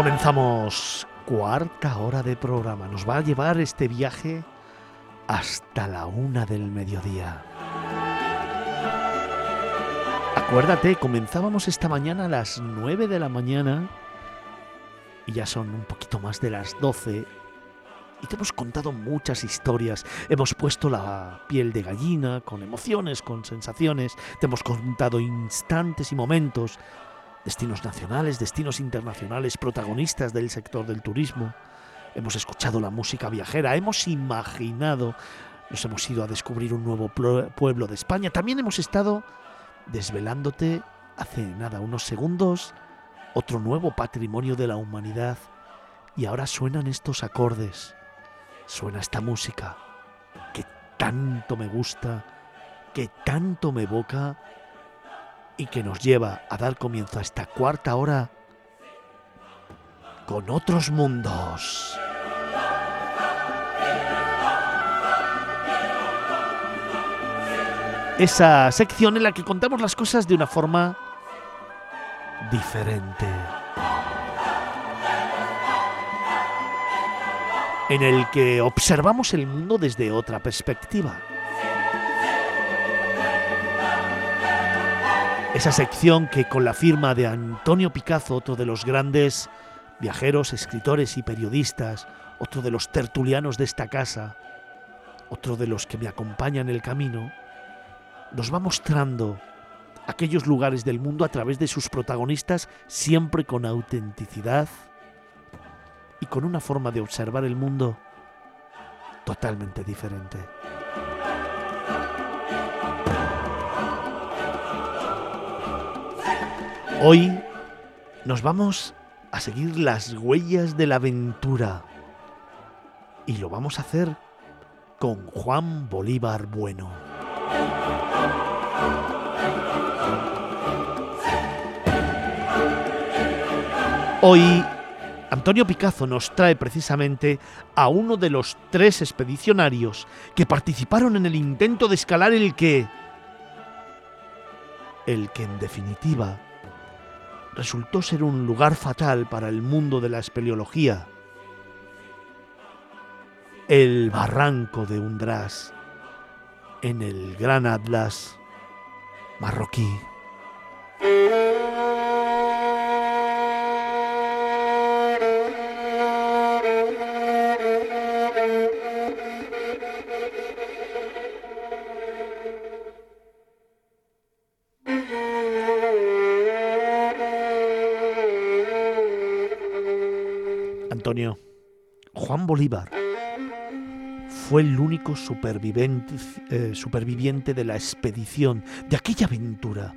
Comenzamos cuarta hora de programa. Nos va a llevar este viaje hasta la una del mediodía. Acuérdate, comenzábamos esta mañana a las nueve de la mañana y ya son un poquito más de las doce y te hemos contado muchas historias. Hemos puesto la piel de gallina con emociones, con sensaciones. Te hemos contado instantes y momentos destinos nacionales, destinos internacionales, protagonistas del sector del turismo. Hemos escuchado la música viajera, hemos imaginado, nos hemos ido a descubrir un nuevo pueblo de España. También hemos estado desvelándote hace nada, unos segundos, otro nuevo patrimonio de la humanidad. Y ahora suenan estos acordes, suena esta música que tanto me gusta, que tanto me evoca y que nos lleva a dar comienzo a esta cuarta hora con otros mundos. Esa sección en la que contamos las cosas de una forma diferente. En el que observamos el mundo desde otra perspectiva. Esa sección que con la firma de Antonio Picazo, otro de los grandes viajeros, escritores y periodistas, otro de los tertulianos de esta casa, otro de los que me acompañan en el camino, nos va mostrando aquellos lugares del mundo a través de sus protagonistas, siempre con autenticidad y con una forma de observar el mundo totalmente diferente. Hoy nos vamos a seguir las huellas de la aventura y lo vamos a hacer con Juan Bolívar Bueno. Hoy Antonio Picazo nos trae precisamente a uno de los tres expedicionarios que participaron en el intento de escalar el que... El que en definitiva resultó ser un lugar fatal para el mundo de la espeleología. El barranco de Undrás en el Gran Atlas marroquí. Juan Bolívar fue el único superviviente, eh, superviviente de la expedición, de aquella aventura.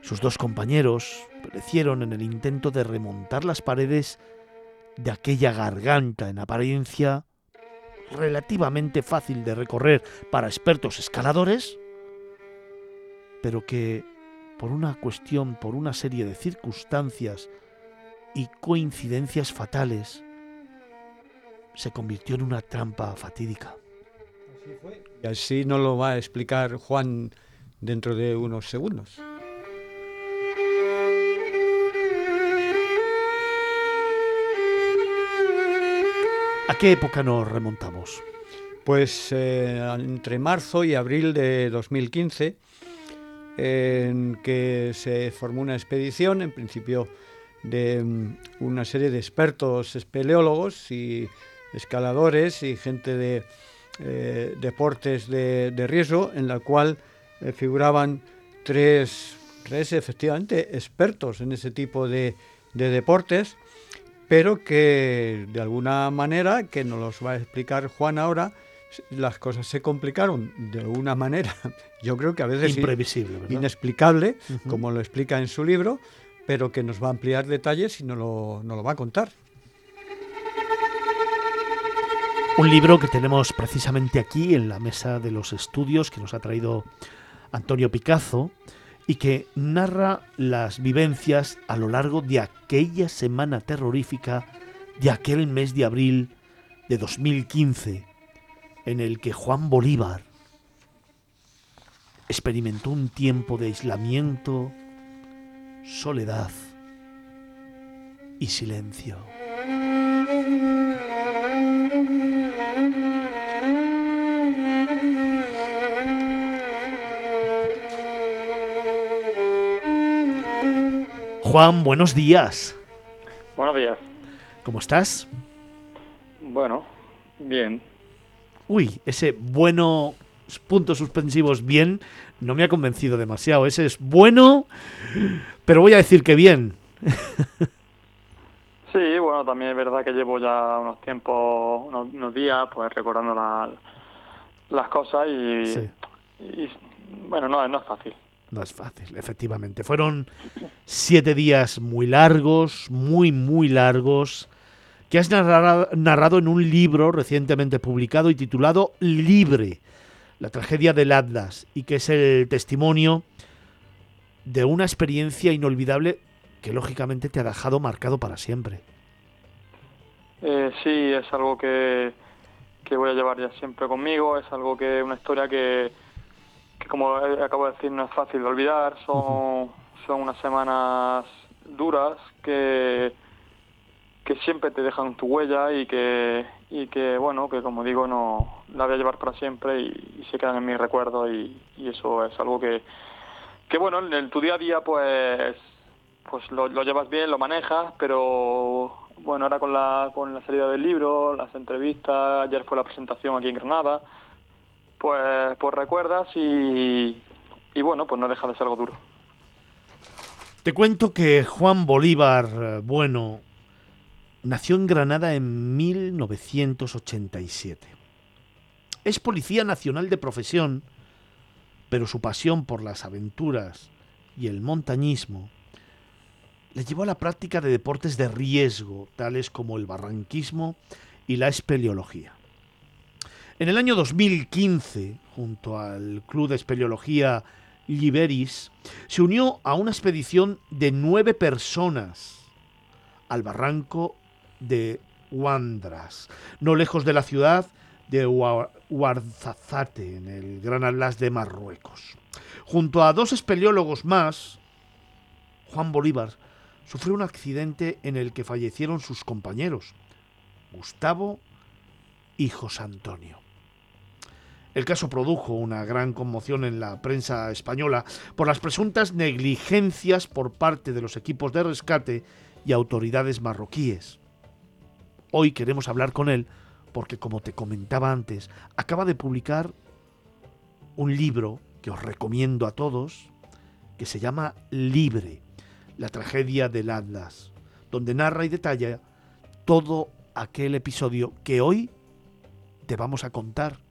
Sus dos compañeros perecieron en el intento de remontar las paredes de aquella garganta en apariencia relativamente fácil de recorrer para expertos escaladores, pero que por una cuestión, por una serie de circunstancias y coincidencias fatales, se convirtió en una trampa fatídica. Y así nos lo va a explicar Juan dentro de unos segundos. ¿A qué época nos remontamos? Pues eh, entre marzo y abril de 2015, en que se formó una expedición, en principio de mm, una serie de expertos espeleólogos y escaladores y gente de eh, deportes de, riesgo, en la cual eh, figuraban tres, tres, efectivamente expertos en ese tipo de, deportes, pero que de alguna manera, que nos los va a explicar Juan ahora, las cosas se complicaron de alguna manera, yo creo que a veces imprevisible, inexplicable, como lo explica en su libro, pero que nos va a ampliar detalles y nos lo, nos lo va a contar. Un libro que tenemos precisamente aquí en la mesa de los estudios que nos ha traído Antonio Picazo y que narra las vivencias a lo largo de aquella semana terrorífica de aquel mes de abril de 2015 en el que Juan Bolívar experimentó un tiempo de aislamiento, soledad y silencio. Juan, buenos días. Buenos días. ¿Cómo estás? Bueno, bien. Uy, ese bueno puntos suspensivos bien no me ha convencido demasiado. Ese es bueno, pero voy a decir que bien. Sí, bueno, también es verdad que llevo ya unos tiempos, unos, días, pues recordando las cosas y, y, bueno, no, no es fácil. No es fácil, efectivamente. Fueron siete días muy largos, muy, muy largos, que has narrado en un libro recientemente publicado y titulado Libre, la tragedia del Atlas, y que es el testimonio de una experiencia inolvidable que lógicamente te ha dejado marcado para siempre. Eh, sí, es algo que, que voy a llevar ya siempre conmigo, es algo que, una historia que, como acabo de decir, no es fácil de olvidar. Son, son unas semanas duras que, que siempre te dejan tu huella y que, y que, bueno, que como digo, no la voy a llevar para siempre y, se quedan en mi recuerdo y, eso es algo que, que, bueno, en tu día a día, pues pues lo, lo llevas bien, lo manejas, pero bueno, ahora con la, con la salida del libro, las entrevistas, ayer fue la presentación aquí en Granada, pues, pues recuerdas y, y bueno, pues no deja de ser algo duro. Te cuento que Juan Bolívar, eh, bueno, nació en Granada en 1987. Es policía nacional de profesión, pero su pasión por las aventuras y el montañismo le llevó a la práctica de deportes de riesgo, tales como el barranquismo y la espeleología. En el año 2015, junto al Club de Espeleología Liberis, se unió a una expedición de nueve personas al barranco de Huandras, no lejos de la ciudad de Huarzazate, en el Gran Atlas de Marruecos. Junto a dos espeleólogos más, Juan Bolívar sufrió un accidente en el que fallecieron sus compañeros, Gustavo y José Antonio. El caso produjo una gran conmoción en la prensa española por las presuntas negligencias por parte de los equipos de rescate y autoridades marroquíes. Hoy queremos hablar con él porque, como te comentaba antes, acaba de publicar un libro que os recomiendo a todos, que se llama Libre, la tragedia del Atlas, donde narra y detalla todo aquel episodio que hoy te vamos a contar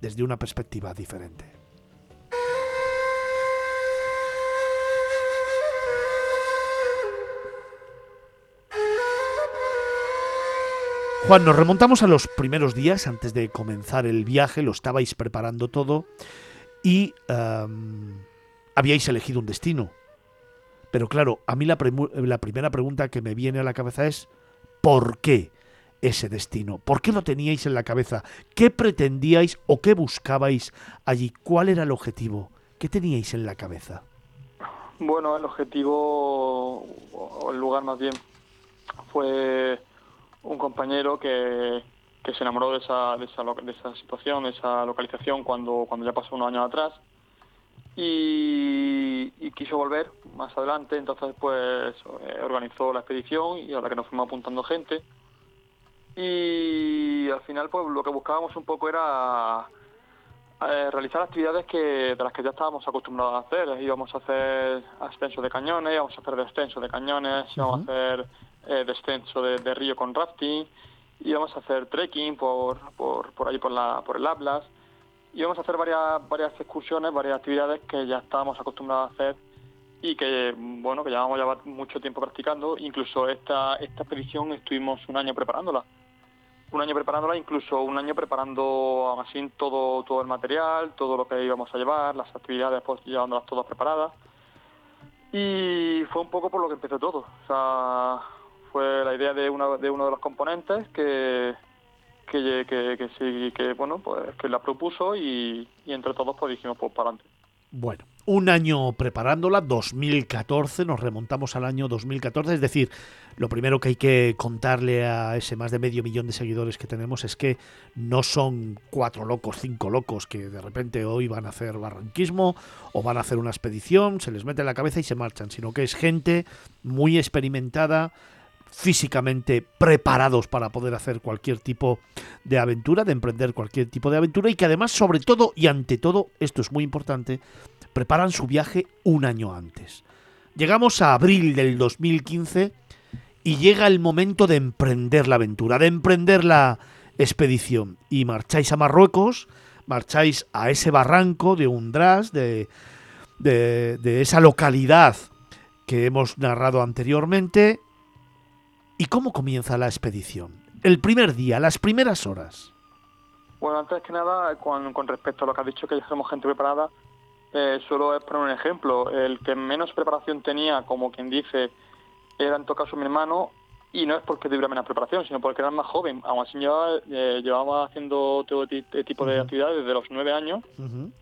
desde una perspectiva diferente. Juan, nos remontamos a los primeros días antes de comenzar el viaje, lo estabais preparando todo y em, habíais elegido un destino. Pero claro, a mí la, la primera pregunta que me viene a la cabeza es ¿por qué? Ese destino? ¿Por qué lo teníais en la cabeza? ¿Qué pretendíais o qué buscabais allí? ¿Cuál era el objetivo? ¿Qué teníais en la cabeza? Bueno, el objetivo, o el lugar más bien, fue un compañero que, que se enamoró de esa, de esa, de esa situación, de esa localización cuando, cuando ya pasó unos años atrás y, y, quiso volver más adelante, entonces pues eh, organizó la expedición y a la que nos fuimos apuntando gente y al final pues lo que buscábamos un poco era eh, realizar actividades que de las que ya estábamos acostumbrados a hacer. Íbamos a hacer ascenso de cañones íbamos a hacer descenso de cañones íbamos a hacer eh, descenso de, río con rafting íbamos a hacer trekking por por por ahí por la por el Atlas. Íbamos a hacer varias varias excursiones varias actividades que ya estábamos acostumbrados a hacer y que bueno que llevamos ya mucho tiempo practicando. Incluso esta esta expedición estuvimos un año preparándola un año preparándola incluso un año preparando así todo todo el material todo lo que íbamos a llevar las actividades pues llevándolas todas preparadas. Y fue un poco por lo que empezó todo. O sea fue la idea de una de uno de los componentes que que, que, que sí que bueno pues que la propuso y, y entre todos pues dijimos pues para adelante. Bueno, un año preparándola, 2014, nos remontamos al año 2014, es decir, lo primero que hay que contarle a ese más de medio millón de seguidores que tenemos es que no son cuatro locos, cinco locos que de repente hoy van a hacer barranquismo o van a hacer una expedición, se les mete en la cabeza y se marchan, sino que es gente muy experimentada, físicamente preparados para poder hacer cualquier tipo de aventura, de emprender cualquier tipo de aventura y que además, sobre todo y ante todo, esto es muy importante, preparan su viaje un año antes. Llegamos a abril del 2015 y llega el momento de emprender la aventura, de emprender la expedición. Y marcháis a Marruecos, marcháis a ese barranco de Undras, de, de, de esa localidad que hemos narrado anteriormente, ¿Y cómo comienza la expedición? El primer día, las primeras horas. Bueno, antes que nada, con, respecto a lo que has dicho, que ya somos gente preparada, eh, solo es poner un ejemplo. El que menos preparación tenía, como quien dice, era en todo caso mi hermano, y no es porque tuviera menos preparación, sino porque era más joven. Aún así llevaba, eh, llevaba haciendo todo este tipo de actividades desde los nueve años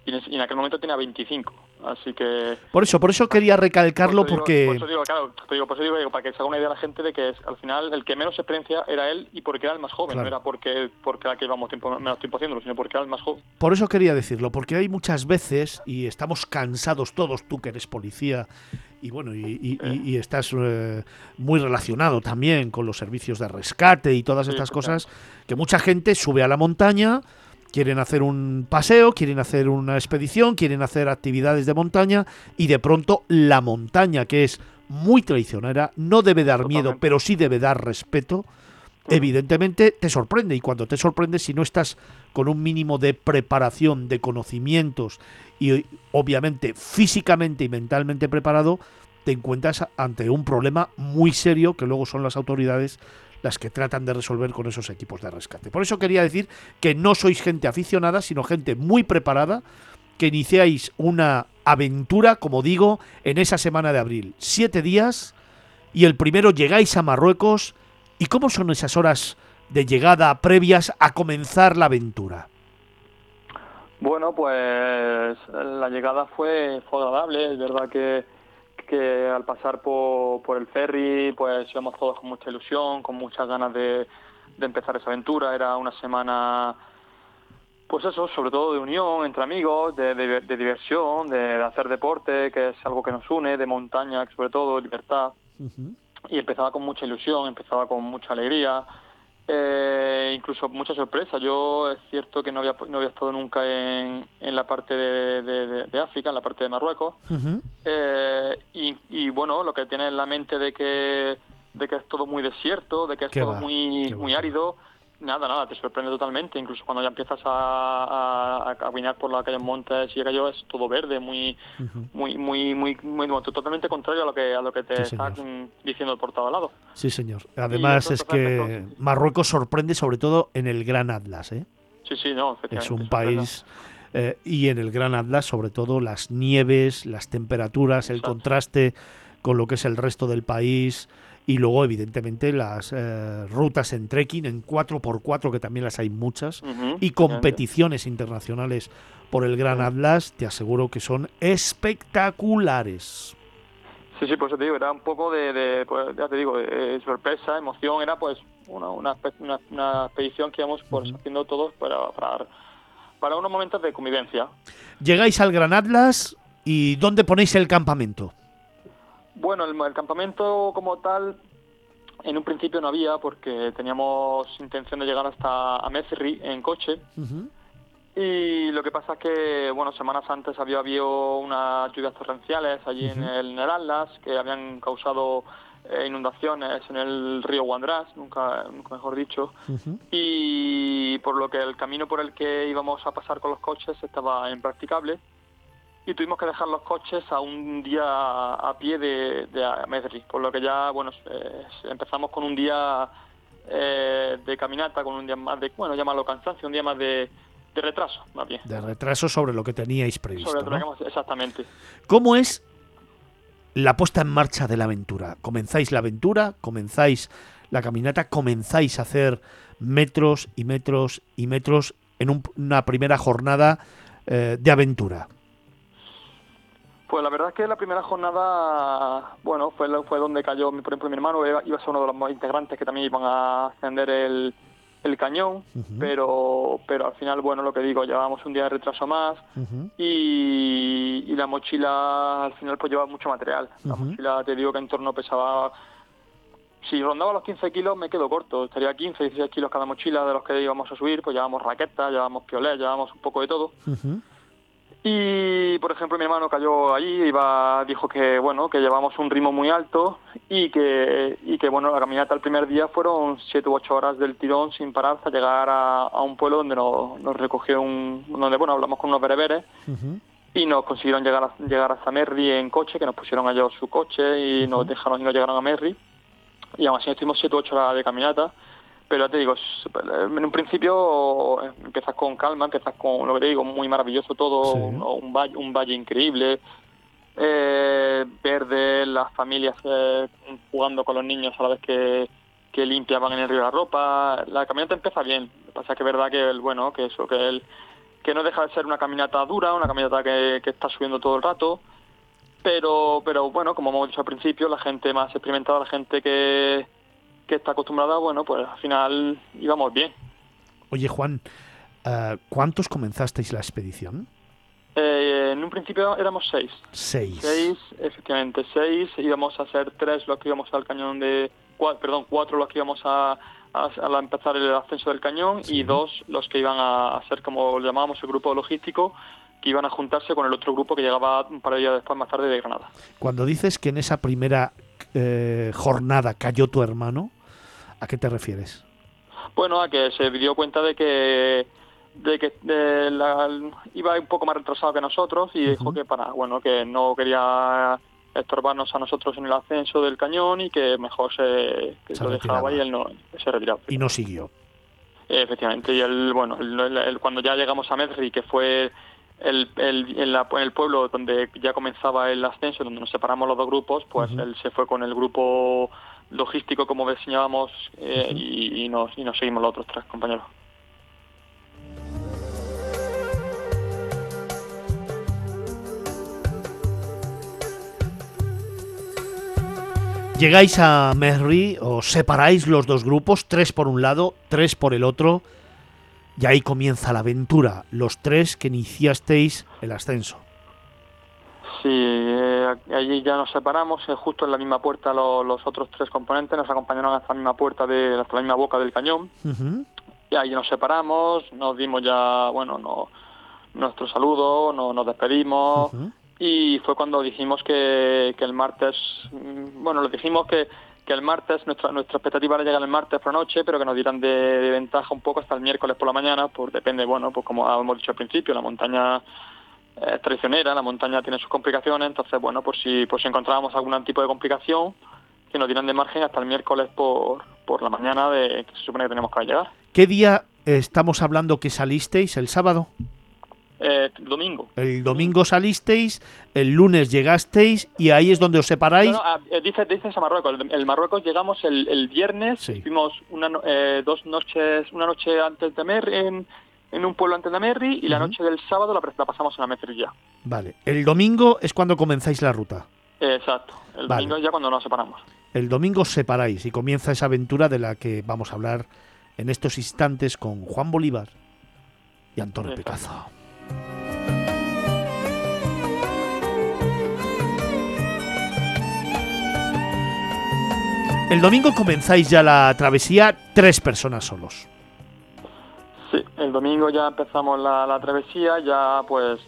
y, en, aquel momento tenía 25. Así que... Por eso, por eso quería recalcarlo porque... por eso digo, claro, digo, por eso digo, para que se haga una idea la gente de que al final el que menos experiencia era él y porque era el más joven, no era porque, porque era que íbamos tiempo, menos tiempo haciéndolo, sino porque era el más joven. Por eso quería decirlo, porque hay muchas veces, y estamos cansados todos, tú que eres policía y bueno, y, estás eh, muy relacionado también con los servicios de rescate y todas estas cosas, que mucha gente sube a la montaña, quieren hacer un paseo, quieren hacer una expedición, quieren hacer actividades de montaña y de pronto la montaña, que es muy traicionera, no debe dar miedo, pero sí debe dar respeto, evidentemente te sorprende y cuando te sorprende si no estás con un mínimo de preparación, de conocimientos y obviamente físicamente y mentalmente preparado, te encuentras ante un problema muy serio que luego son las autoridades las que tratan de resolver con esos equipos de rescate. Por eso quería decir que no sois gente aficionada, sino gente muy preparada, que iniciáis una aventura, como digo, en esa semana de abril. Siete días y el primero llegáis a Marruecos. ¿Y cómo son esas horas de llegada previas a comenzar la aventura? Bueno, pues la llegada fue, agradable, es verdad que, que al pasar por, por, el ferry, pues íbamos todos con mucha ilusión, con muchas ganas de, de empezar esa aventura, era una semana pues eso, sobre todo de unión entre amigos, de, de, diversión, de, hacer deporte, que es algo que nos une, de montaña, sobre todo, libertad. Y empezaba con mucha ilusión, empezaba con mucha alegría, eh, incluso mucha sorpresa. Yo es cierto que no había, no había estado nunca en, en la parte de, de, África, en la parte de Marruecos. eh, y, y, bueno, lo que tiene en la mente de que, de que es todo muy desierto, de que es todo muy, muy árido. Nada, nada, te sorprende totalmente. Incluso cuando ya empiezas a, a, caminar por aquellos montes y aquello es todo verde, muy, muy, muy, muy, muy, totalmente contrario a lo que a lo que te está diciendo el portado al lado. Sí, señor. Además es que Marruecos sorprende sobre todo en el Gran Atlas, ¿eh? Sí, sí, no. Es un país eh, y en el Gran Atlas sobre todo las nieves, las temperaturas, el contraste con lo que es el resto del país y luego evidentemente las eh, rutas en trekking en 4x4 que también las hay muchas y competiciones internacionales por el Gran Atlas te aseguro que son espectaculares. Sí sí pues te digo era un poco de, pues, ya te digo sorpresa emoción era pues una, una, una, expedición que íbamos pues, haciendo todos para, para para unos momentos de convivencia. Llegáis al Gran Atlas y dónde ponéis el campamento bueno, el, campamento como tal, en un principio no había porque teníamos intención de llegar hasta a en coche. Y lo que pasa es que, bueno, semanas antes había habido unas lluvias torrenciales allí en el Atlas que habían causado eh, inundaciones en el río nunca, nunca mejor dicho, y por lo que el camino por el que íbamos a pasar con los coches estaba impracticable y tuvimos que dejar los coches a un día a pie de, de Amedri, por lo que ya, bueno, eh, empezamos con un día eh, de caminata, con un día más de, bueno, llamarlo cansancio, un día más de, de retraso, más bien. De retraso sobre lo que teníais previsto. Sobre lo que ¿no? exactamente. ¿Cómo es la puesta en marcha de la aventura? ¿Comenzáis la aventura? ¿Comenzáis la caminata? ¿Comenzáis a hacer metros y metros y metros en un- una primera jornada eh, de aventura? Pues la verdad es que la primera jornada, bueno, fue, fue donde cayó, mi- por ejemplo, mi hermano iba, iba a ser uno de los integrantes que también iban a ascender el, el cañón, pero, pero al final, bueno, lo que digo, llevábamos un día de retraso más y, y la mochila al final pues llevaba mucho material. La mochila, te digo que en torno pesaba... Si rondaba los 15 kilos me quedo corto, estaría 15, 16 kilos cada mochila de los que íbamos a subir, pues llevábamos raquetas, llevábamos piolés, llevábamos un poco de todo. Y, por ejemplo, mi hermano cayó allí, iba, dijo que, bueno, que llevamos un ritmo muy alto y que, y que, bueno, la caminata el primer día fueron siete u ocho horas del tirón sin parar hasta llegar a, a un pueblo donde nos, nos recogió un, donde, bueno, hablamos con unos bereberes y nos consiguieron llegar a, llegar hasta Merri en coche, que nos pusieron ellos su coche y nos dejaron y nos llegaron a Merri. Y aún así estuvimos siete u ocho horas de caminata. Pero ya te digo, es- en un principio eh, empiezas con calma, empiezas con lo que te digo, muy maravilloso todo, Sí. un, un valle, un valle increíble, eh, verde, las familias eh, jugando con los niños a la vez que, que limpiaban en el río la ropa. La caminata empieza bien, lo que pasa es que es verdad que el, bueno, que eso, que el, que no deja de ser una caminata dura, una caminata que, que está subiendo todo el rato, pero, pero bueno, como hemos dicho al principio, la gente más experimentada, la gente que, que está acostumbrada, bueno, pues al final íbamos bien. Oye, Juan, eh, ¿cuántos comenzasteis la expedición? Eh, en un principio éramos seis. Seis. Seis, efectivamente, seis. Íbamos a ser tres los que íbamos al cañón de... cua- perdón, cuatro los que íbamos a, a, empezar el ascenso del cañón Sí. y dos los que iban a, a ser, como lo llamábamos, el grupo logístico, que iban a juntarse con el otro grupo que llegaba un par de días después, más tarde, de Granada. Cuando dices que en esa primera eh, jornada cayó tu hermano, ¿a qué te refieres? Bueno, a que se dio cuenta de que de que de la- iba un poco más retrasado que nosotros y dijo que para bueno que no quería estorbarnos a nosotros en el ascenso del cañón y que mejor se, que Se lo dejaba y él no se retiraba. Y no siguió. Efectivamente, y él, bueno, él- él- él- cuando ya llegamos a Medri, que fue el, el, en, la- en el pueblo donde ya comenzaba el ascenso, donde nos separamos los dos grupos, pues él se fue con el grupo logístico, como diseñábamos, eh, y, y nos, y nos seguimos los otros tres compañeros. Llegáis a Merri, os separáis los dos grupos, tres por un lado, tres por el otro, y ahí comienza la aventura, los tres que iniciasteis el ascenso. Sí, eh, allí ya nos separamos, eh, justo en la misma puerta lo- los otros tres componentes nos acompañaron hasta la misma puerta, de, hasta la misma boca del cañón, y ahí nos separamos, nos dimos ya, bueno, no, nuestro saludo, no- nos despedimos, y fue cuando dijimos que, que el martes, mm, bueno, lo dijimos que, que el martes, nuestra, nuestra expectativa era llegar el martes por la noche, pero que nos dieran de, ventaja un poco hasta el miércoles por la mañana, pues depende, bueno, pues como hemos dicho al principio, la montaña es traicionera, la montaña tiene sus complicaciones, entonces, bueno, por si, por si encontrábamos algún tipo de complicación, que nos dieran de margen hasta el miércoles por, por la mañana de que se supone que tenemos que llegar. ¿Qué día estamos hablando que salisteis? ¿El sábado? Eh, domingo. El domingo salisteis, el lunes llegasteis y ahí es donde os separáis. No, no, ah, eh, dices, dices a Marruecos. El, el Marruecos llegamos el, el viernes, Sí. fuimos una, eh, dos noches, una noche antes de Merri, en, en un pueblo antes de Merri, y la noche del sábado la, pasamos en la Mecerilla. Vale, el domingo es cuando comenzáis la ruta. Eh, exacto. El Vale. domingo es ya cuando nos separamos. El domingo os separáis y comienza esa aventura de la que vamos a hablar en estos instantes con Juan Bolívar y Antonio. Picazo. El domingo comenzáis ya la travesía tres personas solos. Sí, el domingo ya empezamos la, travesía, ya pues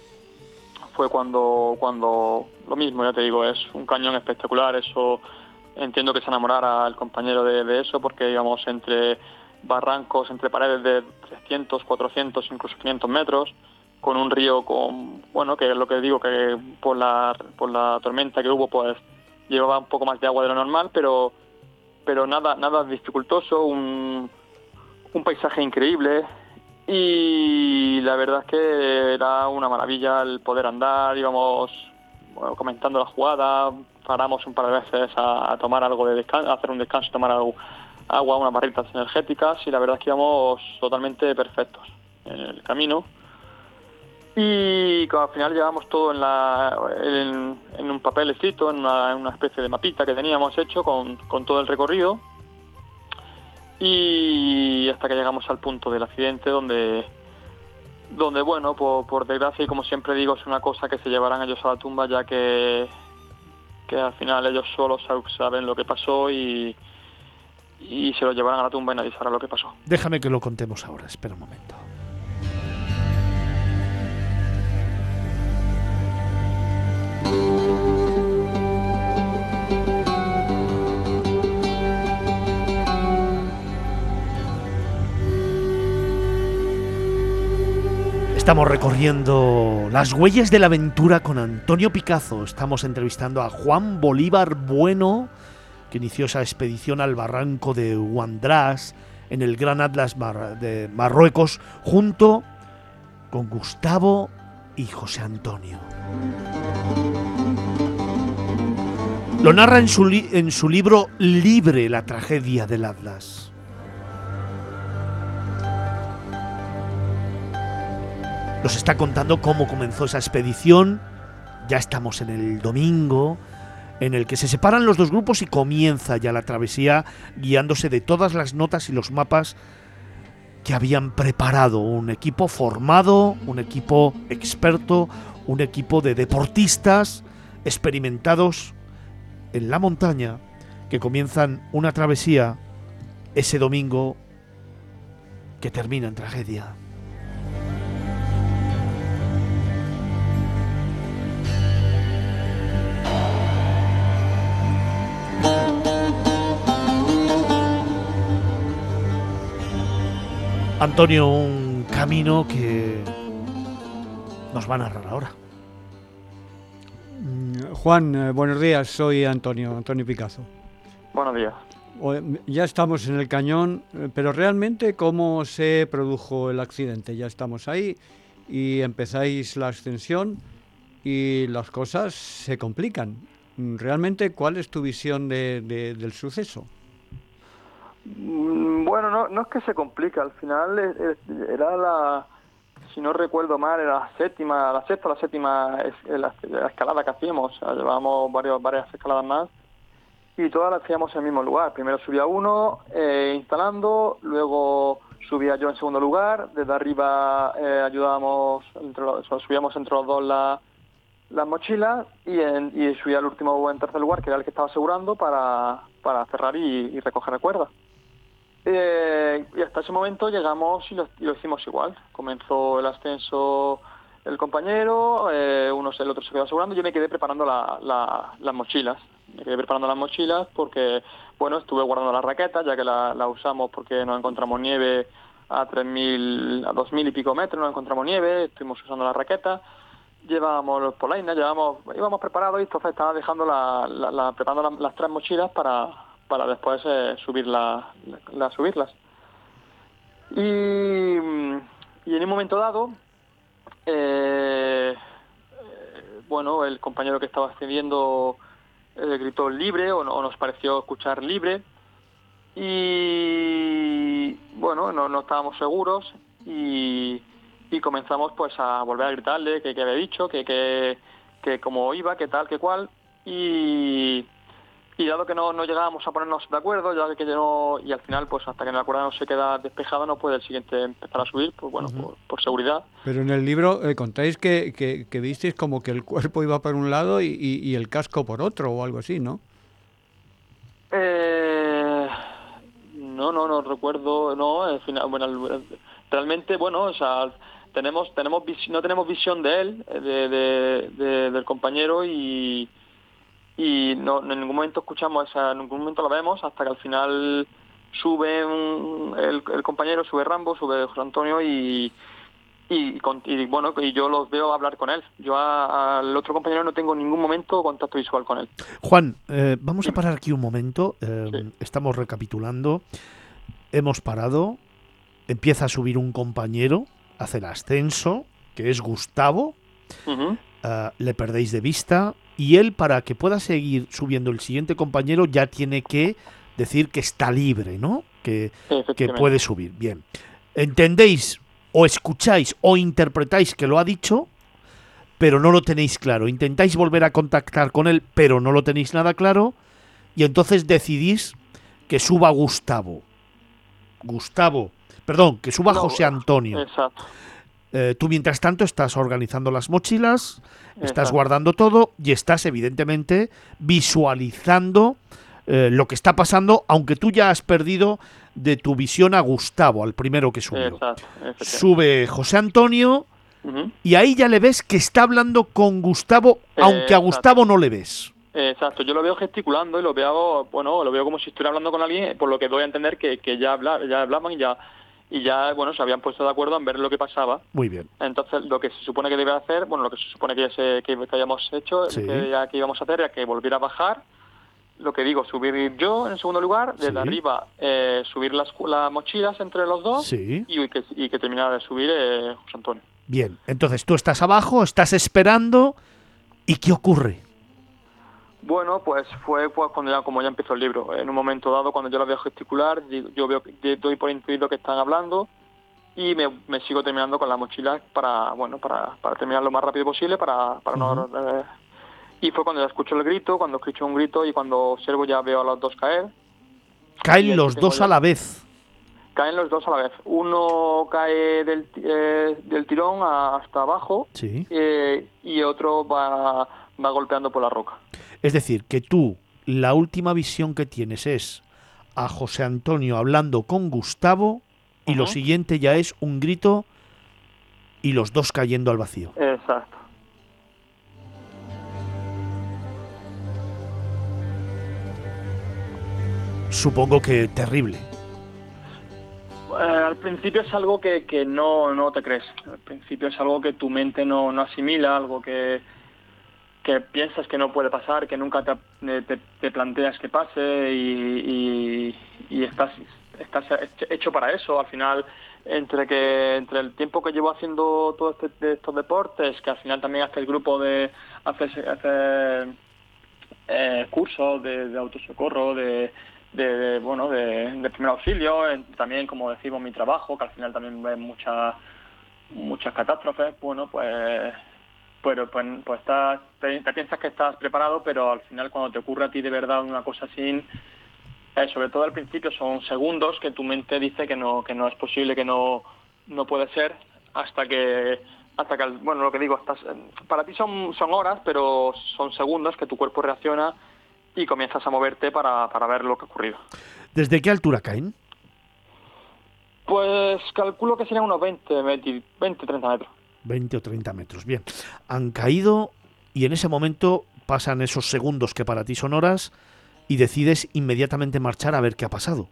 fue cuando, cuando lo mismo, ya te digo, es un cañón espectacular, eso entiendo que se enamorara el compañero de, de eso porque íbamos entre barrancos, entre paredes de 300, 400, incluso 500 metros con un río con, bueno, que es lo que digo, que por la, por la tormenta que hubo, pues llevaba un poco más de agua de lo normal, pero, pero nada, nada dificultoso, un, un paisaje increíble y la verdad es que era una maravilla el poder andar, íbamos comentando la jugada, paramos un par de veces a, tomar algo de descanso, a hacer un descanso, tomar agua, unas barritas energéticas y la verdad es que íbamos totalmente perfectos en el camino. Y al final llevamos todo en, la, en, un papel escrito, en una, especie de mapita que teníamos hecho con, todo el recorrido. Y hasta que llegamos al punto del accidente donde donde bueno, por, por, desgracia y como siempre digo, es una cosa que se llevarán ellos a la tumba ya que, que al final ellos solos saben lo que pasó y, y se lo llevarán a la tumba y nadie sabrá lo que pasó. Déjame que lo contemos ahora, espera un momento. Estamos recorriendo las huellas de la aventura con Antonio Picazo. Estamos entrevistando a Juan Bolívar Bueno, que inició esa expedición al barranco de Huandrás en el Gran Atlas de Marruecos, junto con Gustavo y José Antonio. Lo narra en su, en su libro Libre la tragedia del Atlas. Nos está contando cómo comenzó esa expedición. Ya estamos en el domingo, en el que se separan los dos grupos y comienza ya la travesía guiándose de todas las notas y los mapas que habían preparado. Un equipo formado, un equipo experto, un equipo de deportistas experimentados en la montaña que comienzan una travesía ese domingo que termina en tragedia. Antonio, un camino que nos va a narrar ahora. Mm, Juan, eh, buenos días, soy Antonio, Antonio Picazo. Buenos días. Ya estamos en el cañón, eh, pero realmente cómo se produjo el accidente. Ya estamos ahí y empezáis la ascensión y las cosas se complican. Mm, realmente, ¿cuál es tu visión del suceso? Mm, bueno, no, no es que se complique, al final era la, si no recuerdo mal, era la séptima, la sexta la séptima la, escalada que hacíamos, llevábamos varios, varias escaladas más y todas las hacíamos en el mismo lugar. Primero subía uno eh, instalando, luego subía yo en segundo lugar, desde arriba eh, ayudábamos, entre subíamos entre los dos las mochilas y, en, y subía el último en tercer lugar, que era el que estaba asegurando, para, cerrar y recoger la cuerda. Eh, y hasta ese momento llegamos y lo, hicimos igual. Comenzó el ascenso el compañero, eh, el otro se quedó asegurando, yo me quedé preparando las mochilas. Me quedé preparando las mochilas porque, bueno, estuve guardando las raquetas, ya que la, usamos porque no encontramos nieve a 3.000, a 2.000 y pico metros, no encontramos nieve, estuvimos usando las raquetas, llevábamos los polainas, llevábamos, íbamos preparados y entonces estaba dejando la, preparando las tres mochilas para, para después eh, subir la, subirlas. Y, y, en un momento dado, eh, eh, bueno, el compañero que estaba ascendiendo gritó libre o, nos pareció escuchar libre y bueno, no, estábamos seguros y, comenzamos pues a volver a gritarle que, había dicho, que, que, que cómo iba, que tal, que cual y y dado que no, no llegábamos a ponernos de acuerdo, ya que no, y al final, pues hasta que la cuerda no se queda despejada, no puede el siguiente empezar a subir, pues bueno, por, seguridad. Pero en el libro eh, contáis que, que, visteis como que el cuerpo iba por un lado y, y, el casco por otro, o algo así, ¿no? Eh, no, no, no recuerdo, no, al final, bueno, realmente, bueno, o sea, tenemos, tenemos, no tenemos visión de él, de, de, del compañero y y no, en ningún momento escuchamos esa, en ningún momento la vemos hasta que al final sube el, compañero, sube Rambo, sube José Antonio y, y, bueno, y yo los veo hablar con él. Yo a- al otro compañero no tengo en ningún momento contacto visual con él. Juan, eh, vamos a parar aquí un momento. eh, Sí. Estamos recapitulando. Hemos parado. Empieza a subir un compañero, hace el ascenso, que es Gustavo. Eh, le perdéis de vista. Y él, para que pueda seguir subiendo el siguiente compañero, ya tiene que decir que está libre, ¿no? Que, que puede subir. Bien. ¿Entendéis o escucháis o interpretáis que lo ha dicho, pero no lo tenéis claro? Intentáis volver a contactar con él, pero no lo tenéis nada claro. Y entonces decidís que suba Gustavo. Gustavo. Perdón, que suba No, José Antonio. Exacto. Eh, tú mientras tanto estás organizando las mochilas, estás guardando todo y estás evidentemente visualizando eh, lo que está pasando, aunque tú ya has perdido de tu visión a Gustavo, al primero que subió. Exacto. Sube José Antonio y ahí ya le ves que está hablando con Gustavo, aunque a. Gustavo no le ves. Exacto, yo lo veo gesticulando y lo veo, bueno, lo veo como si estuviera hablando con alguien, por lo que doy a entender que, que ya, ya hablaban y ya, y ya, bueno, se habían puesto de acuerdo en ver lo que pasaba. Muy bien. Entonces, lo que se supone que debe hacer, bueno, lo que se supone que, ya se, que, que hayamos hecho, Sí. que, ya, que íbamos a hacer, era que volviera a bajar. Lo que digo, subir yo en segundo lugar, desde Sí. arriba eh, subir las, las mochilas entre los dos Sí. y, que, y que terminara de subir eh, José Antonio. Bien. Entonces tú estás abajo, estás esperando. ¿Y qué ocurre? Bueno, pues fue pues cuando ya como ya empezó el libro. En un momento dado, cuando yo lo veo gesticular, yo veo doy por intuido que están hablando y me, me sigo terminando con la mochila para bueno para, para terminar lo más rápido posible para, para no eh, y fue cuando ya escucho el grito, cuando escucho un grito y cuando observo ya veo a los dos caer. Caen los dos ya- a la vez. Caen los dos a la vez. Uno cae del, eh, del tirón hasta abajo Sí. eh, y otro va, va golpeando por la roca. Es decir, que tú, la última visión que tienes es a José Antonio hablando con Gustavo y lo siguiente ya es un grito y los dos cayendo al vacío. Exacto. Supongo que terrible. Eh, al principio es algo que, que no, no te crees. Al principio es algo que tu mente no, no asimila, algo que, que piensas que no puede pasar, que nunca te, eh, te- te planteas que pase y, estás, estás hecho para eso. Al final, entre que entre el tiempo que llevo haciendo todos este- estos deportes, que al final también hace el grupo de hacer, eh, cursos de, de autosocorro, de, bueno, de, primer auxilio, también como decimos mi trabajo, que al final también ves muchas muchas catástrofes, bueno, pues pero pues, pues estás, te, te piensas que estás preparado, pero al final cuando te ocurre a ti de verdad una cosa así, eh, sobre todo al principio son segundos que tu mente dice que no que no es posible, que no no puede ser, hasta que hasta que bueno lo que digo, para ti son son horas, pero son segundos que tu cuerpo reacciona y comienzas a moverte para, para ver lo que ha ocurrido. ¿Desde qué altura caen? Pues calculo que serían unos 20, 20, 20 30 metros. 20 o 30 metros. Bien. Han caído y en ese momento pasan esos segundos que para ti son horas y decides inmediatamente marchar a ver qué ha pasado.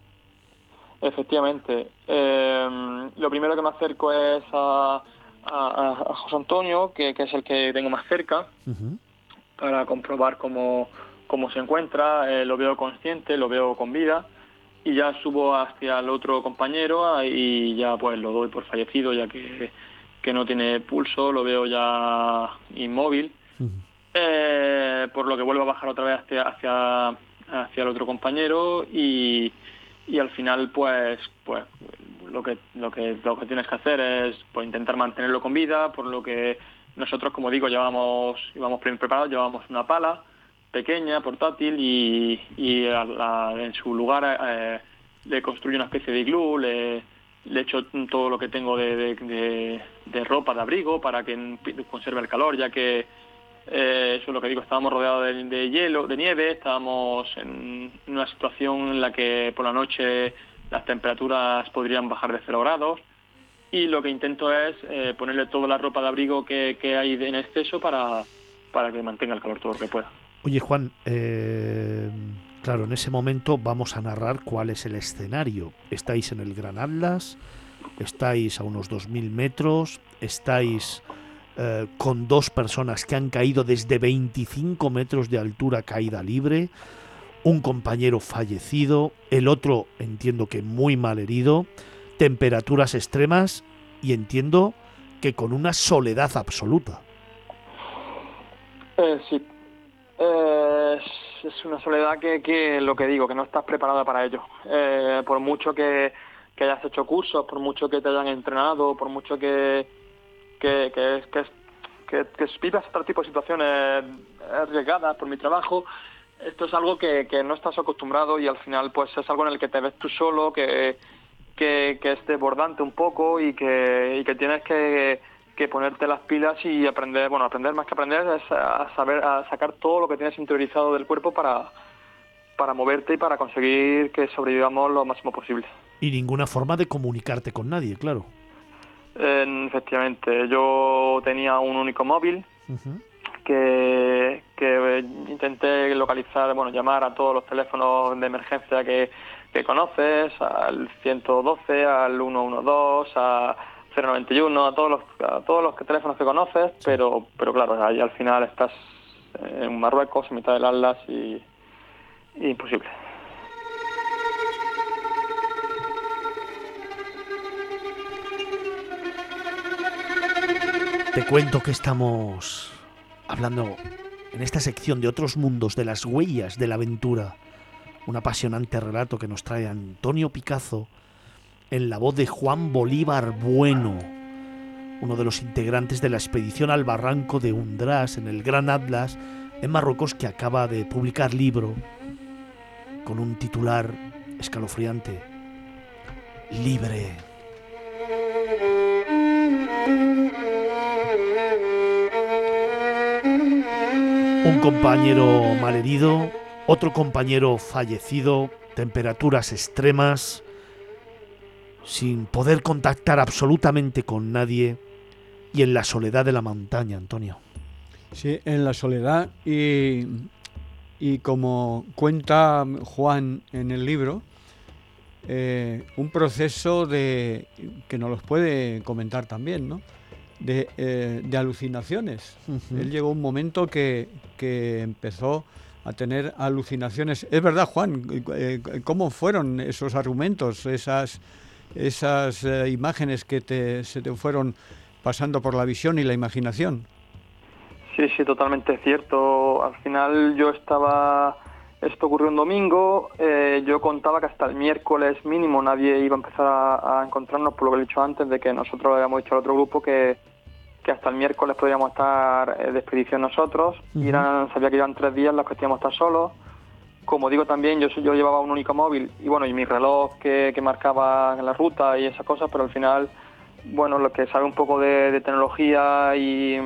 Efectivamente. Eh, lo primero que me acerco es a, a- a José Antonio, que, que es el que tengo más cerca, Ujú. para comprobar cómo, cómo se encuentra. Eh, lo veo consciente, lo veo con vida. Y ya subo hacia el otro compañero ah, y ya pues lo doy por fallecido, ya que, que no tiene pulso, lo veo ya inmóvil. Eh, por lo que vuelvo a bajar otra vez hacia hacia, hacia el otro compañero y, y al final pues pues lo que lo que lo que tienes que hacer es pues intentar mantenerlo con vida por lo que nosotros como digo llevamos íbamos pre- preparados llevamos una pala pequeña portátil y, y a la- en su lugar eh, le construyo una especie de iglú le le echo todo lo que tengo de, de- ropa de abrigo para que conserve el calor ya que eh, eso es lo que digo, estábamos rodeados de, hielo, de nieve, estábamos en una situación en la que por la noche las temperaturas podrían bajar de 0 grados y lo que intento es eh, ponerle toda la ropa de abrigo que, que hay en exceso para, para que mantenga el calor todo lo que pueda. Oye, Juan, eh, claro, en ese momento vamos a narrar cuál es el escenario. Estáis en el Gran Atlas, estáis a unos 2.000 metros, estáis eh, con dos personas que han caído desde 25 metros de altura caída libre, un compañero fallecido, el otro entiendo que muy mal herido, temperaturas extremas y entiendo que con una soledad absoluta. Eh, sí. Eh, es una soledad que, que, lo que digo, que no estás preparada para ello. Eh, por mucho que, que hayas hecho cursos, por mucho que te hayan entrenado, por mucho que, que, que, que, que, vivas otro tipo de situaciones arriesgadas por mi trabajo, esto es algo que, que, no estás acostumbrado y al final pues es algo en el que te ves tú solo, que, que, que es desbordante un poco y que, y que tienes que, que ponerte las pilas y aprender, bueno, aprender más que aprender es a saber, a sacar todo lo que tienes interiorizado del cuerpo para, para moverte y para conseguir que sobrevivamos lo máximo posible. Y ninguna forma de comunicarte con nadie, claro. Eh, efectivamente, yo tenía un único móvil uh -huh. que, que intenté localizar, bueno, llamar a todos los teléfonos de emergencia que, que conoces, al 112, al 112, a 091, a todos los, a todos los teléfonos que conoces, pero, pero claro, ahí al final estás en Marruecos, en mitad del Atlas y, y imposible. Te cuento que estamos hablando en esta sección de otros mundos, de las huellas de la aventura. Un apasionante relato que nos trae Antonio Picazo en la voz de Juan Bolívar Bueno, uno de los integrantes de la expedición al barranco de Undras en el Gran Atlas en Marruecos que acaba de publicar libro con un titular escalofriante, Libre. Un compañero malherido, otro compañero fallecido, temperaturas extremas, sin poder contactar absolutamente con nadie y en la soledad de la montaña, Antonio. Sí, en la soledad y, y como cuenta Juan en el libro, eh, un proceso de que nos los puede comentar también, ¿no? De, eh, de alucinaciones. Uh -huh. Él llegó un momento que, que, empezó a tener alucinaciones. Es verdad, Juan, eh, ¿cómo fueron esos argumentos, esas, esas eh, imágenes que te, se te fueron pasando por la visión y la imaginación? Sí, sí, totalmente cierto. Al final yo estaba esto ocurrió un domingo, eh, yo contaba que hasta el miércoles mínimo nadie iba a empezar a, a, encontrarnos, por lo que he dicho antes, de que nosotros le habíamos dicho al otro grupo que, que hasta el miércoles podríamos estar eh, de expedición nosotros, uh -huh. y eran, sabía que iban tres días los que teníamos que estar solos. Como digo también, yo, yo llevaba un único móvil y bueno, y mi reloj que, que marcaba la ruta y esas cosas, pero al final, bueno, lo que sabe un poco de, tecnología y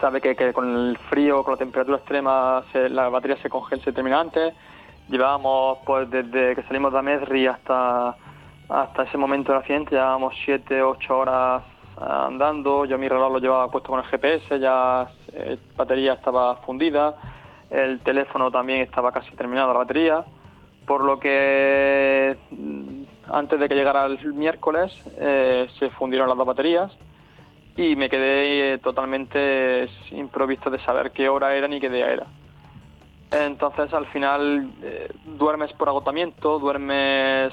sabe que, que, con el frío, con la temperatura extrema, se, la batería se congela, se termina antes. Llevábamos, pues desde que salimos de Amesri hasta, hasta ese momento del accidente, llevábamos 7, 8 horas andando. Yo mi reloj lo llevaba puesto con el GPS, ya eh, batería estaba fundida. El teléfono también estaba casi terminado la batería. Por lo que antes de que llegara el miércoles eh, se fundieron las dos baterías y me quedé totalmente improvisto de saber qué hora era ni qué día era. Entonces al final eh, duermes por agotamiento, duermes,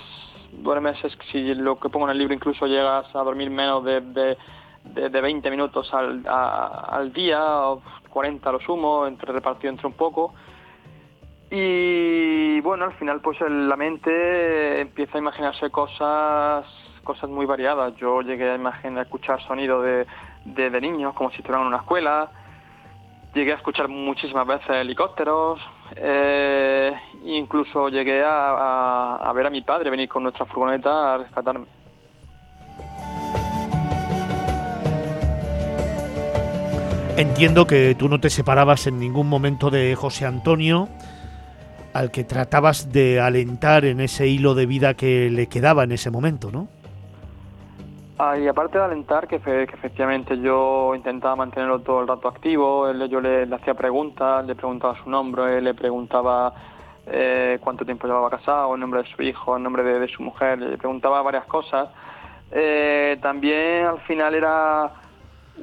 duermes si lo que pongo en el libro incluso llegas a dormir menos de, de, de 20 minutos al, a, al día, o 40 a lo sumo, entre repartido entre un poco. Y bueno, al final pues la mente empieza a imaginarse cosas cosas muy variadas. Yo llegué a imaginar, escuchar sonidos de, de, niños como si estuvieran en una escuela. Llegué a escuchar muchísimas veces helicópteros. Eh, incluso llegué a, a, ver a mi padre venir con nuestra furgoneta a rescatarme. Entiendo que tú no te separabas en ningún momento de José Antonio, al que tratabas de alentar en ese hilo de vida que le quedaba en ese momento, ¿no? Ah, y aparte de alentar, que, fe, que, efectivamente yo intentaba mantenerlo todo el rato activo, él, yo le, hacía preguntas, le preguntaba su nombre, le preguntaba eh, cuánto tiempo llevaba casado, el nombre de su hijo, el nombre de, de, su mujer, le preguntaba varias cosas, eh, también al final era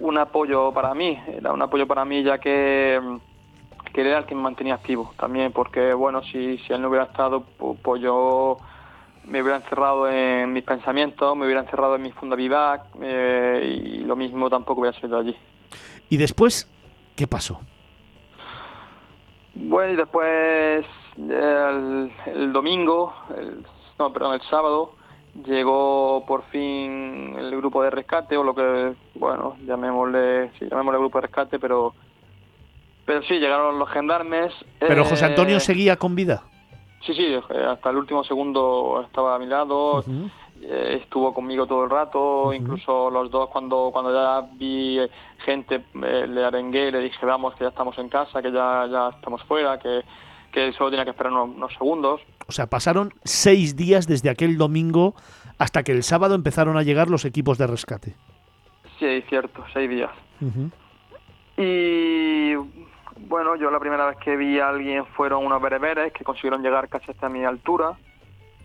un apoyo para mí, era un apoyo para mí ya que, que era el que me mantenía activo también, porque bueno, si, si él no hubiera estado, pues, yo me hubiera encerrado en mis pensamientos, me hubiera encerrado en mi funda vivac eh, y lo mismo tampoco hubiera sido allí. ¿Y después qué pasó? Bueno, y después el, domingo, no, perdón, el sábado, llegó por fin el grupo de rescate o lo que, bueno, llamémosle, sí, llamémosle grupo de rescate, pero pero sí, llegaron los gendarmes. ¿Pero José Antonio eh, seguía con vida? Sí, sí, eh, hasta el último segundo estaba a mi lado, eh, estuvo conmigo todo el rato, incluso los dos cuando cuando ya vi gente le arengué, le dije vamos que ya estamos en casa, que ya, ya estamos fuera, que, que solo tenía que esperar unos, segundos. O sea, pasaron seis días desde aquel domingo hasta que el sábado empezaron a llegar los equipos de rescate. Sí, cierto, seis días. Y bueno, yo la primera vez que vi a alguien fueron unos bereberes que consiguieron llegar casi hasta mi altura.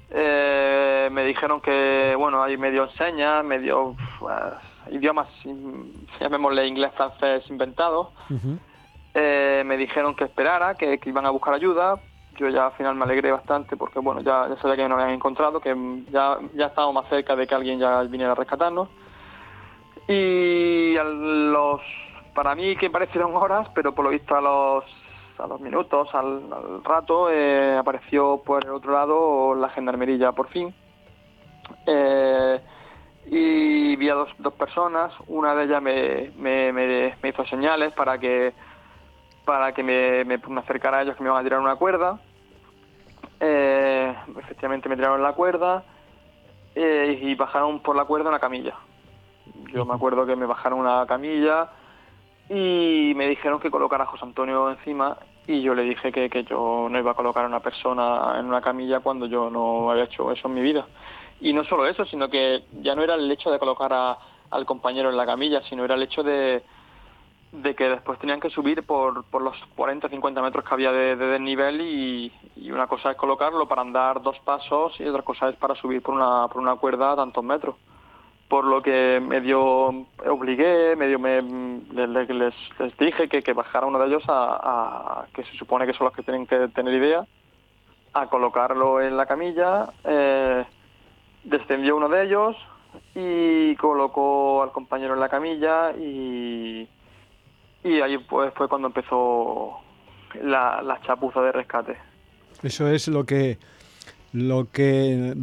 Eh, me dijeron que, bueno, hay medio señas, medio eh, idiomas, llamémosle inglés, francés inventados. Eh, me dijeron que esperara, que, iban a buscar ayuda. Yo ya al final me alegré bastante porque bueno, ya, ya sabía que me habían encontrado, que ya, ya estábamos más cerca de que alguien ya viniera a rescatarnos. Y a los, para mí que parecieron horas, pero por lo visto a los, a los minutos, al, rato, eh, apareció por el otro lado la gendarmería por fin. Eh, y vi a dos, dos personas, una de ellas me, me, hizo señales para que para que me, me, acercara a ellos que me iban a tirar una cuerda. Eh, efectivamente me tiraron la cuerda y bajaron por la cuerda una camilla. Yo me acuerdo que me bajaron una camilla y me dijeron que colocara a José Antonio encima y yo le dije que, que yo no iba a colocar a una persona en una camilla cuando yo no había hecho eso en mi vida. Y no solo eso, sino que ya no era el hecho de colocar a, al compañero en la camilla, sino era el hecho de, de que después tenían que subir por, por los 40 50 metros que había de, desnivel y, una cosa es colocarlo para andar dos pasos y otra cosa es para subir por una, por una cuerda a tantos metros. Por lo que medio obligué, medio me, les, dije que, que, bajara uno de ellos a, que se supone que son los que tienen que tener idea, a colocarlo en la camilla. Eh, descendió uno de ellos y colocó al compañero en la camilla y y ahí pues fue cuando empezó la, la chapuza de rescate. Eso es lo que lo que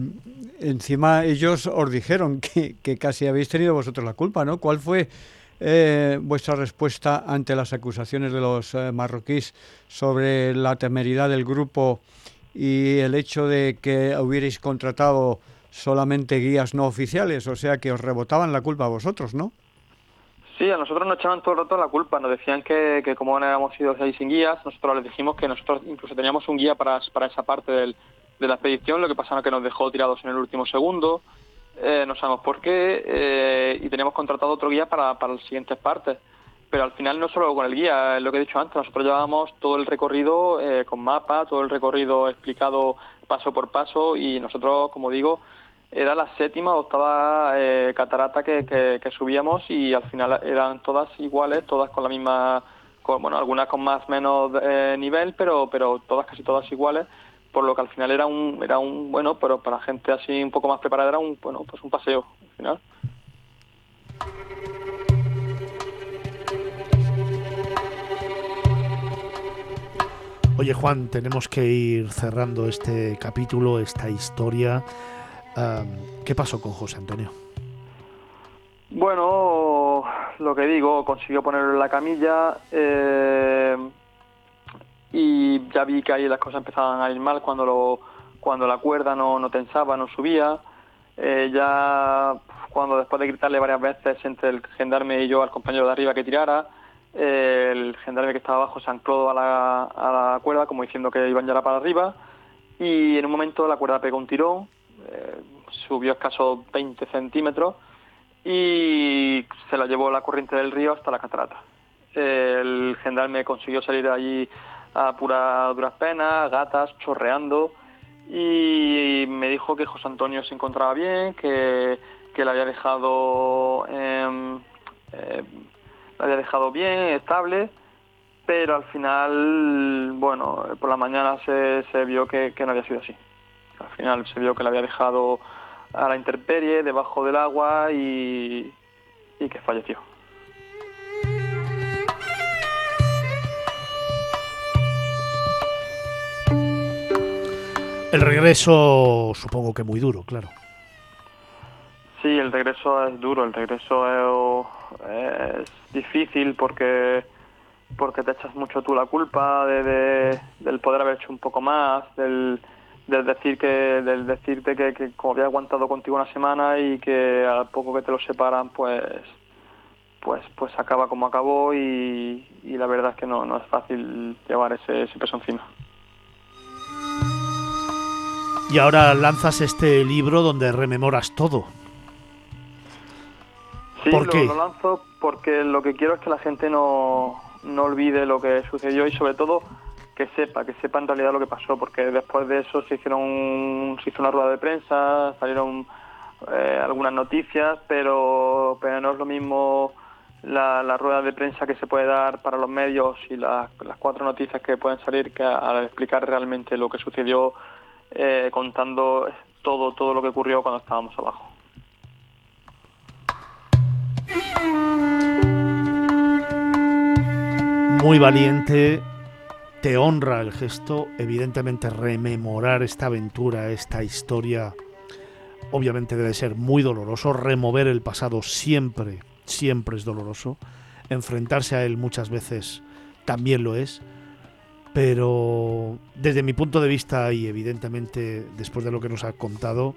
encima ellos os dijeron que, casi habéis tenido vosotros la culpa, ¿no? ¿Cuál fue eh, vuestra respuesta ante las acusaciones de los eh, marroquíes sobre la temeridad del grupo y el hecho de que hubierais contratado solamente guías no oficiales? O sea, que os rebotaban la culpa a vosotros, ¿no? Sí, a nosotros nos echaban todo el rato la culpa, nos decían que, que como no habíamos ido ahí sin guías, nosotros les dijimos que nosotros incluso teníamos un guía para esa parte del, de la expedición, lo que pasa es que nos dejó tirados en el último segundo, eh, no sabemos por qué, eh, y teníamos contratado otro guía para, para las siguientes partes. Pero al final no solo con el guía, es lo que he dicho antes, nosotros llevábamos todo el recorrido eh, con mapa, todo el recorrido explicado paso por paso y nosotros, como digo, era la séptima o octava eh, catarata que, que, subíamos y al final eran todas iguales, todas con la misma, bueno, algunas con más menos nivel, pero, pero todas casi todas iguales, por lo que al final era un, era un, bueno, pero para gente así un poco más preparada era un, bueno, pues un paseo al final. Oye Juan, tenemos que ir cerrando este capítulo, esta historia. ¿Qué pasó con José Antonio? Bueno, lo que digo, consiguió ponerlo en la camilla eh, y ya vi que ahí las cosas empezaban a ir mal cuando lo, cuando la cuerda no, no tensaba, no subía. Eh, ya cuando después de gritarle varias veces entre el gendarme y yo al compañero de arriba que tirara, eh, el gendarme que estaba abajo se ancló a la, a la cuerda como diciendo que iban ya para arriba y en un momento la cuerda pegó un tirón eh, subió escaso 20 centímetros y se la llevó la corriente del río hasta la catarata. El gendarme consiguió salir de allí a pura duras penas, gatas, chorreando y me dijo que José Antonio se encontraba bien, que, que la había dejado em, eh, la había dejado bien, estable, pero al final, bueno, por la mañana se, se vio que, que no había sido así. Al final se vio que la había dejado a la intemperie, debajo del agua y, y que falleció. El regreso supongo que muy duro, claro. Sí, el regreso es duro, el regreso es, difícil porque porque te echas mucho tú la culpa de, de- del poder haber hecho un poco más, del, del decir que del decirte que, que como había aguantado contigo una semana y que al poco que te lo separan pues pues pues acaba como acabó y, y la verdad es que no, no es fácil llevar ese, ese peso encima. Y ahora lanzas este libro donde rememoras todo. Sí, ¿Por lo, qué? lo lanzo porque lo que quiero es que la gente no, no olvide lo que sucedió y sobre todo que sepa, que sepa en realidad lo que pasó, porque después de eso se hicieron un- se hizo una rueda de prensa, salieron eh, algunas noticias, pero, pero no es lo mismo la, la rueda de prensa que se puede dar para los medios y las, las cuatro noticias que pueden salir que al explicar realmente lo que sucedió eh, contando todo todo lo que ocurrió cuando estábamos abajo. Muy valiente, te honra el gesto, evidentemente rememorar esta aventura, esta historia, obviamente debe ser muy doloroso, remover el pasado siempre, siempre es doloroso, enfrentarse a él muchas veces también lo es, pero desde mi punto de vista y evidentemente después de lo que nos ha contado,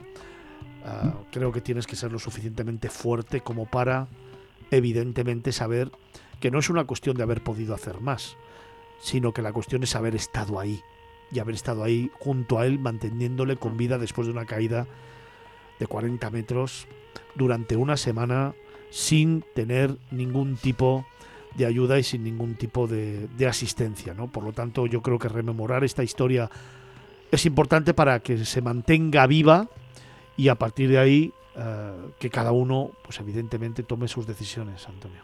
ah, creo que tienes que ser lo suficientemente fuerte como para evidentemente saber que no es una cuestión de haber podido hacer más, sino que la cuestión es haber estado ahí y haber estado ahí junto a él manteniéndole con vida después de una caída de 40 metros durante una semana sin tener ningún tipo de ayuda y sin ningún tipo de, de asistencia. ¿no? Por lo tanto, yo creo que rememorar esta historia es importante para que se mantenga viva y a partir de ahí eh, que cada uno, pues evidentemente, tome sus decisiones, Antonio.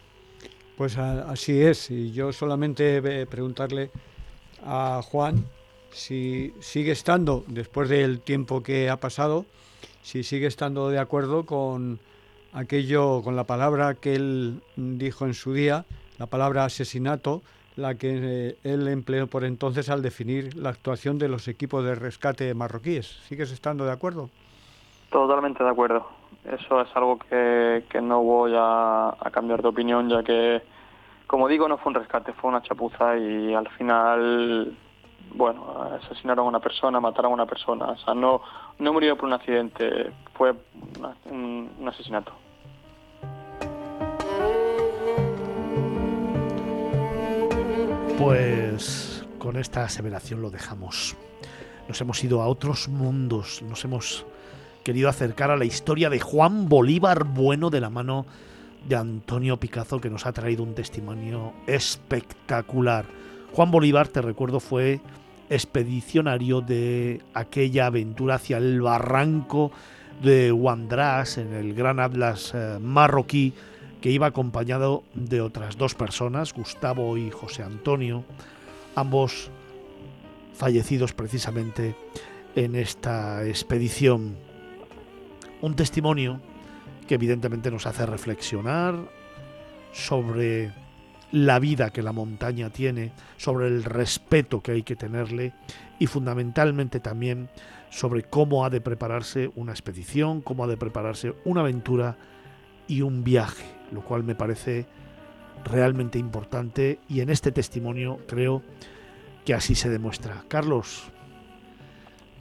Pues así es, y yo solamente eh, preguntarle a Juan si sigue estando, después del tiempo que ha pasado, si sigue estando de acuerdo con aquello, con la palabra que él dijo en su día, la palabra asesinato, la que eh, él empleó por entonces al definir la actuación de los equipos de rescate marroquíes. ¿Sigues estando de acuerdo? Totalmente de acuerdo. Eso es algo que, que no voy a, cambiar de opinión, ya que, como digo, no fue un rescate, fue una chapuza y al final, bueno, asesinaron a una persona, mataron a una persona. O sea, no, no murió por un accidente, fue un asesinato. Pues con esta aseveración lo dejamos. Nos hemos ido a otros mundos, nos hemos querido acercar a la historia de Juan Bolívar Bueno de la mano de Antonio Picazo que nos ha traído un testimonio espectacular. Juan Bolívar, te recuerdo, fue expedicionario de aquella aventura hacia el barranco de Wandras en el Gran Atlas eh, marroquí que iba acompañado de otras dos personas, Gustavo y José Antonio, ambos fallecidos precisamente en esta expedición. Un testimonio que evidentemente nos hace reflexionar sobre la vida que la montaña tiene, sobre el respeto que hay que tenerle y fundamentalmente también sobre cómo ha de prepararse una expedición, cómo ha de prepararse una aventura y un viaje, lo cual me parece realmente importante y en este testimonio creo que así se demuestra. Carlos,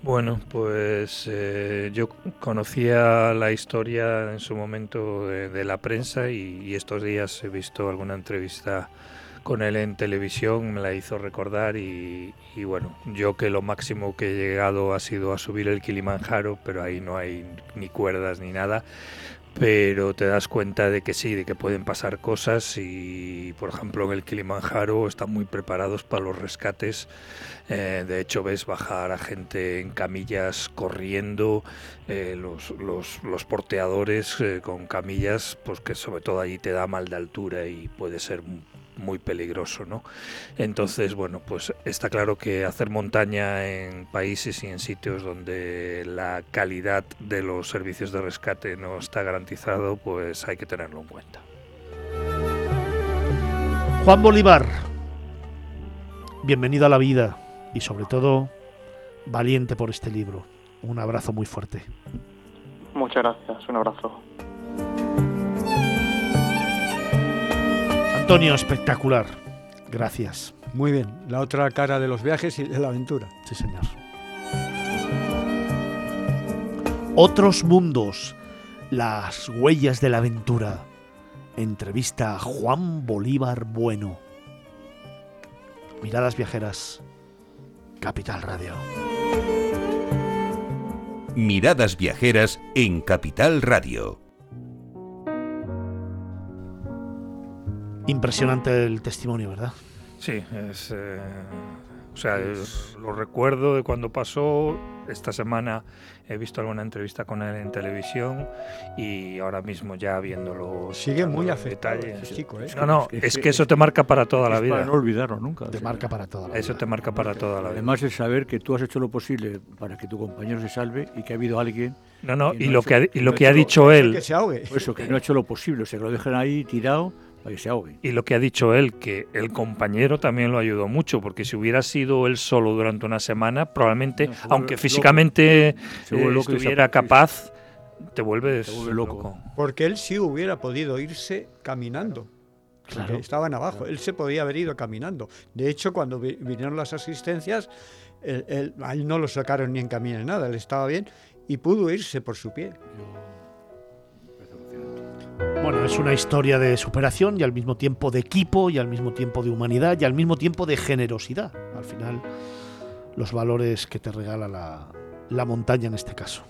Bueno, pues eh, yo conocía la historia en su momento de, la prensa y, y estos días he visto alguna entrevista con él en televisión me la hizo recordar y, y, bueno, yo que lo máximo que he llegado ha sido a subir el Kilimanjaro, pero ahí no hay ni cuerdas ni nada, pero te das cuenta de que sí, de que pueden pasar cosas y por ejemplo en el Kilimanjaro están muy preparados para los rescates. Eh, de hecho ves bajar a gente en camillas corriendo, eh, los, los, los, porteadores eh, con camillas, pues que sobre todo allí te da mal de altura y puede ser muy peligroso, ¿no? Entonces, bueno, pues está claro que hacer montaña en países y en sitios donde la calidad de los servicios de rescate no está garantizado, pues hay que tenerlo en cuenta. Juan Bolívar, bienvenido a la vida y sobre todo valiente por este libro. Un abrazo muy fuerte. Muchas gracias, un abrazo. Antonio, espectacular. Gracias. Muy bien, la otra cara de los viajes y de la aventura. Sí, señor. Otros mundos, las huellas de la aventura. Entrevista a Juan Bolívar Bueno. Miradas viajeras. Capital Radio. Miradas viajeras en Capital Radio. Impresionante el testimonio, ¿verdad? Sí, es, eh, o sea, lo recuerdo de cuando pasó. Esta semana he visto alguna entrevista con él en televisión y ahora mismo ya viéndolo. Sigue muy afectado ese chico, ¿eh? No, no, es, que, eso te marca para toda la vida. Para no olvidarlo nunca. Te marca para toda la vida. Eso te marca para toda la vida. Además es saber que tú has hecho lo posible para que tu compañero se salve y que ha habido alguien. No, no, y, lo que ha, y lo que ha dicho él. Que se ahogue. Por eso, que no ha hecho lo posible, o sea, que lo dejan ahí tirado para que se ahogue. Y lo que ha dicho él, que el compañero también lo ayudó mucho, porque si hubiera sido él solo durante una semana, probablemente, no, aunque físicamente eh, estuviera capaz, te vuelves se vuelve loco. loco. Porque él sí hubiera podido irse caminando. Claro. Estaban abajo, él se podía haber ido caminando. De hecho, cuando vi vinieron las asistencias, él, él, a él no lo sacaron ni en camino ni nada, él estaba bien y pudo irse por su pie. Bueno, es una historia de superación y al mismo tiempo de equipo y al mismo tiempo de humanidad y al mismo tiempo de generosidad. Al final, los valores que te regala la, la montaña en este caso.